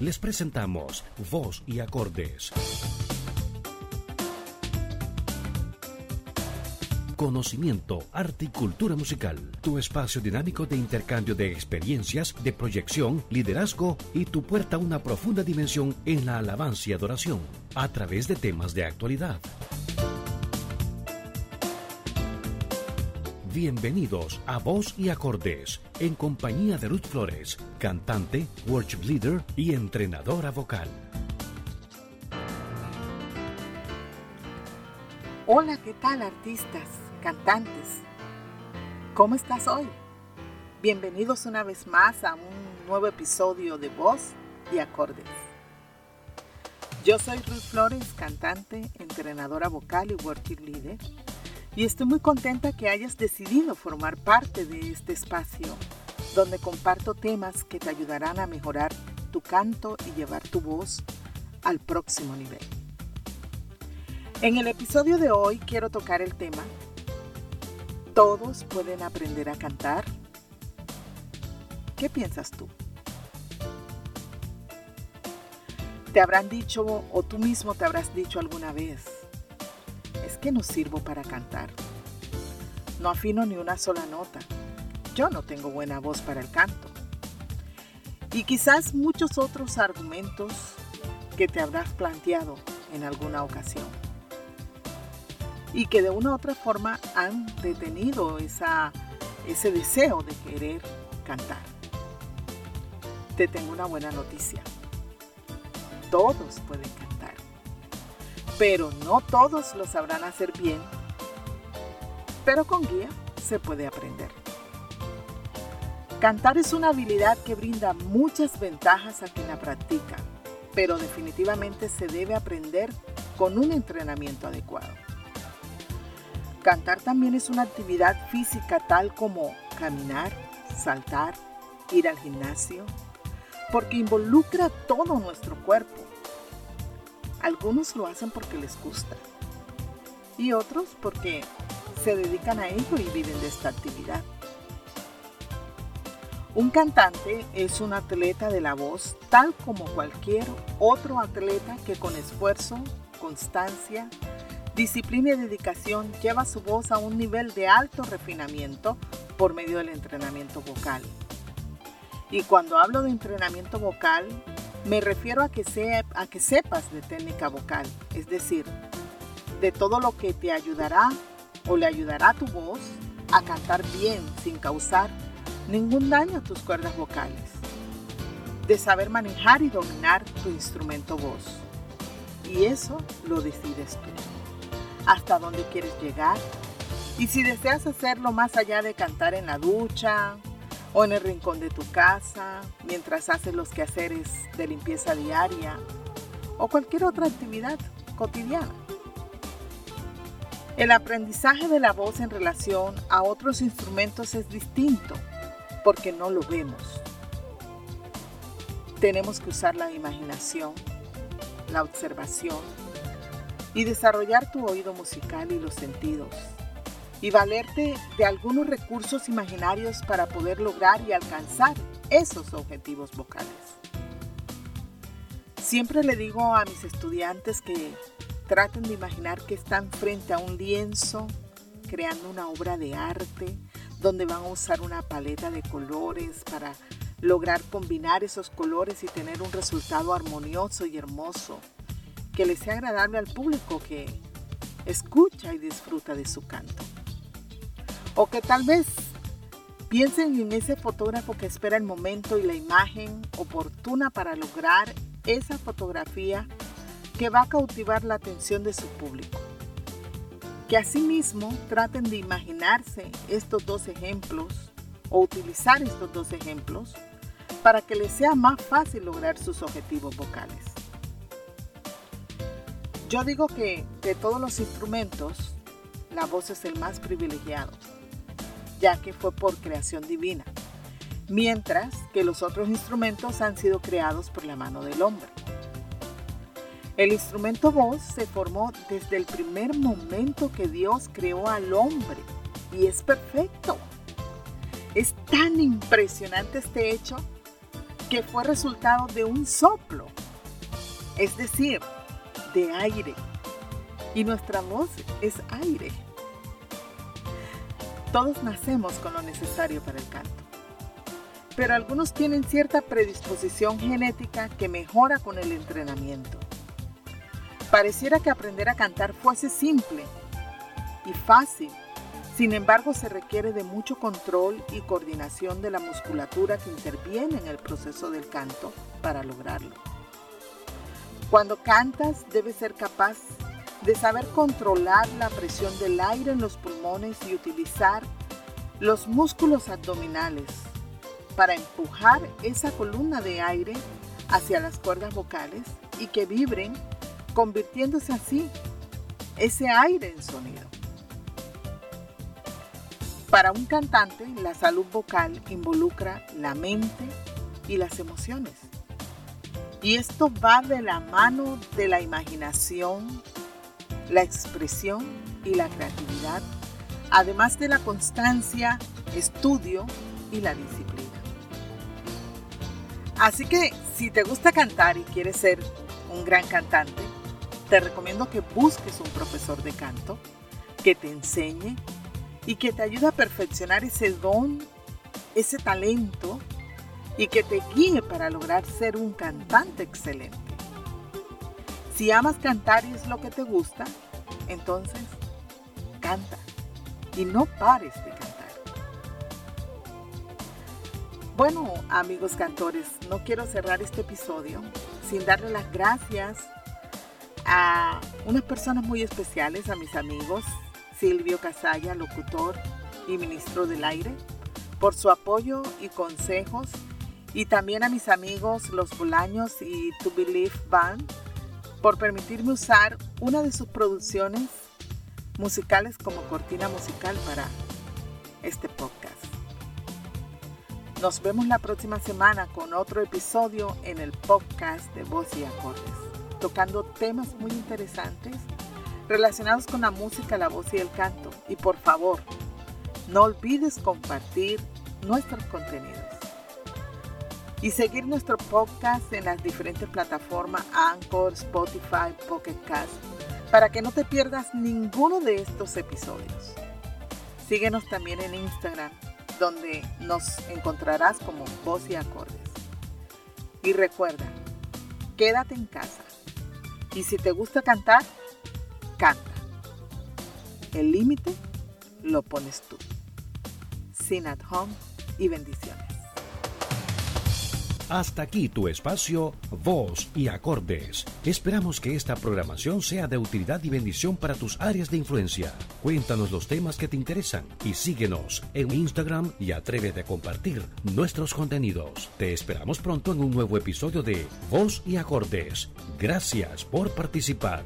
les presentamos Voz y Acordes. Conocimiento, arte y cultura musical. Tu espacio dinámico de intercambio de experiencias, de proyección, liderazgo y tu puerta a una profunda dimensión en la alabanza y adoración, a través de temas de actualidad. Bienvenidos a Voz y Acordes, en compañía de Ruth Flores, cantante, worship leader y entrenadora vocal. Hola, ¿qué tal artistas, cantantes? ¿Cómo estás hoy? Bienvenidos una vez más a un nuevo episodio de Voz y Acordes. Yo soy Ruth Flores, cantante, entrenadora vocal y worship leader y estoy muy contenta que hayas decidido formar parte de este espacio donde comparto temas que te ayudarán a mejorar tu canto y llevar tu voz al próximo nivel. En el episodio de hoy quiero tocar el tema ¿Todos pueden aprender a cantar? ¿Qué piensas tú? Te habrán dicho o tú mismo te habrás dicho alguna vez, que no sirvo para cantar. No afino ni una sola nota. Yo no tengo buena voz para el canto. Y quizás muchos otros argumentos que te habrás planteado en alguna ocasión. Y que de una u otra forma han detenido esa, ese deseo de querer cantar. Te tengo una buena noticia. Todos pueden cantar pero no todos lo sabrán hacer bien. Pero con guía se puede aprender. Cantar es una habilidad que brinda muchas ventajas a quien la practica, pero definitivamente se debe aprender con un entrenamiento adecuado. Cantar también es una actividad física tal como caminar, saltar, ir al gimnasio, porque involucra todo nuestro cuerpo algunos lo hacen porque les gusta y otros porque se dedican a ello y viven de esta actividad. Un cantante es un atleta de la voz tal como cualquier otro atleta que con esfuerzo, constancia, disciplina y dedicación lleva su voz a un nivel de alto refinamiento por medio del entrenamiento vocal. Y cuando hablo de entrenamiento vocal, me refiero a que, a que sepas de técnica vocal, es decir, de todo lo que te ayudará o le ayudará a tu voz a cantar bien sin causar ningún daño a tus cuerdas vocales. De saber manejar y dominar tu instrumento voz. Y eso lo decides tú. Hasta dónde quieres llegar. Y si deseas hacerlo más allá de cantar en la ducha, o en el rincón de tu casa, mientras haces los quehaceres de limpieza diaria o cualquier otra actividad cotidiana. El aprendizaje de la voz en relación a otros instrumentos es distinto porque no lo vemos. Tenemos que usar la imaginación, la observación y desarrollar tu oído musical y los sentidos y valerte de algunos recursos imaginarios para poder lograr y alcanzar esos objetivos vocales. Siempre le digo a mis estudiantes que traten de imaginar que están frente a un lienzo creando una obra de arte donde van a usar una paleta de colores para lograr combinar esos colores y tener un resultado armonioso y hermoso que le sea agradable al público que escucha y disfruta de su canto. O que tal vez piensen en ese fotógrafo que espera el momento y la imagen oportuna para lograr esa fotografía que va a cautivar la atención de su público. Que asimismo traten de imaginarse estos dos ejemplos o utilizar estos dos ejemplos para que les sea más fácil lograr sus objetivos vocales. Yo digo que de todos los instrumentos, la voz es el más privilegiado ya que fue por creación divina, mientras que los otros instrumentos han sido creados por la mano del hombre. El instrumento voz se formó desde el primer momento que Dios creó al hombre y es perfecto. Es tan impresionante este hecho que fue resultado de un soplo, es decir, de aire. Y nuestra voz es aire. Todos nacemos con lo necesario para el canto, pero algunos tienen cierta predisposición genética que mejora con el entrenamiento. Pareciera que aprender a cantar fuese simple y fácil, sin embargo se requiere de mucho control y coordinación de la musculatura que interviene en el proceso del canto para lograrlo. Cuando cantas debes ser capaz de saber controlar la presión del aire en los pulmones y utilizar los músculos abdominales para empujar esa columna de aire hacia las cuerdas vocales y que vibren, convirtiéndose así ese aire en sonido. Para un cantante, la salud vocal involucra la mente y las emociones. Y esto va de la mano de la imaginación, la expresión y la creatividad, además de la constancia, estudio y la disciplina. Así que si te gusta cantar y quieres ser un gran cantante, te recomiendo que busques un profesor de canto que te enseñe y que te ayude a perfeccionar ese don, ese talento y que te guíe para lograr ser un cantante excelente. Si amas cantar y es lo que te gusta, entonces canta y no pares de cantar. Bueno, amigos cantores, no quiero cerrar este episodio sin darle las gracias a unas personas muy especiales, a mis amigos Silvio Casalla, locutor y ministro del aire, por su apoyo y consejos, y también a mis amigos Los Bolaños y To Believe Band por permitirme usar una de sus producciones musicales como cortina musical para este podcast. Nos vemos la próxima semana con otro episodio en el podcast de Voz y Acordes, tocando temas muy interesantes relacionados con la música, la voz y el canto. Y por favor, no olvides compartir nuestros contenidos y seguir nuestro podcast en las diferentes plataformas Anchor, Spotify, Pocket Cast para que no te pierdas ninguno de estos episodios. Síguenos también en Instagram, donde nos encontrarás como Voz y Acordes. Y recuerda, quédate en casa. Y si te gusta cantar, canta. El límite lo pones tú. Sin at home y bendiciones. Hasta aquí tu espacio Voz y Acordes. Esperamos que esta programación sea de utilidad y bendición para tus áreas de influencia. Cuéntanos los temas que te interesan y síguenos en Instagram y atrévete a compartir nuestros contenidos. Te esperamos pronto en un nuevo episodio de Voz y Acordes. Gracias por participar.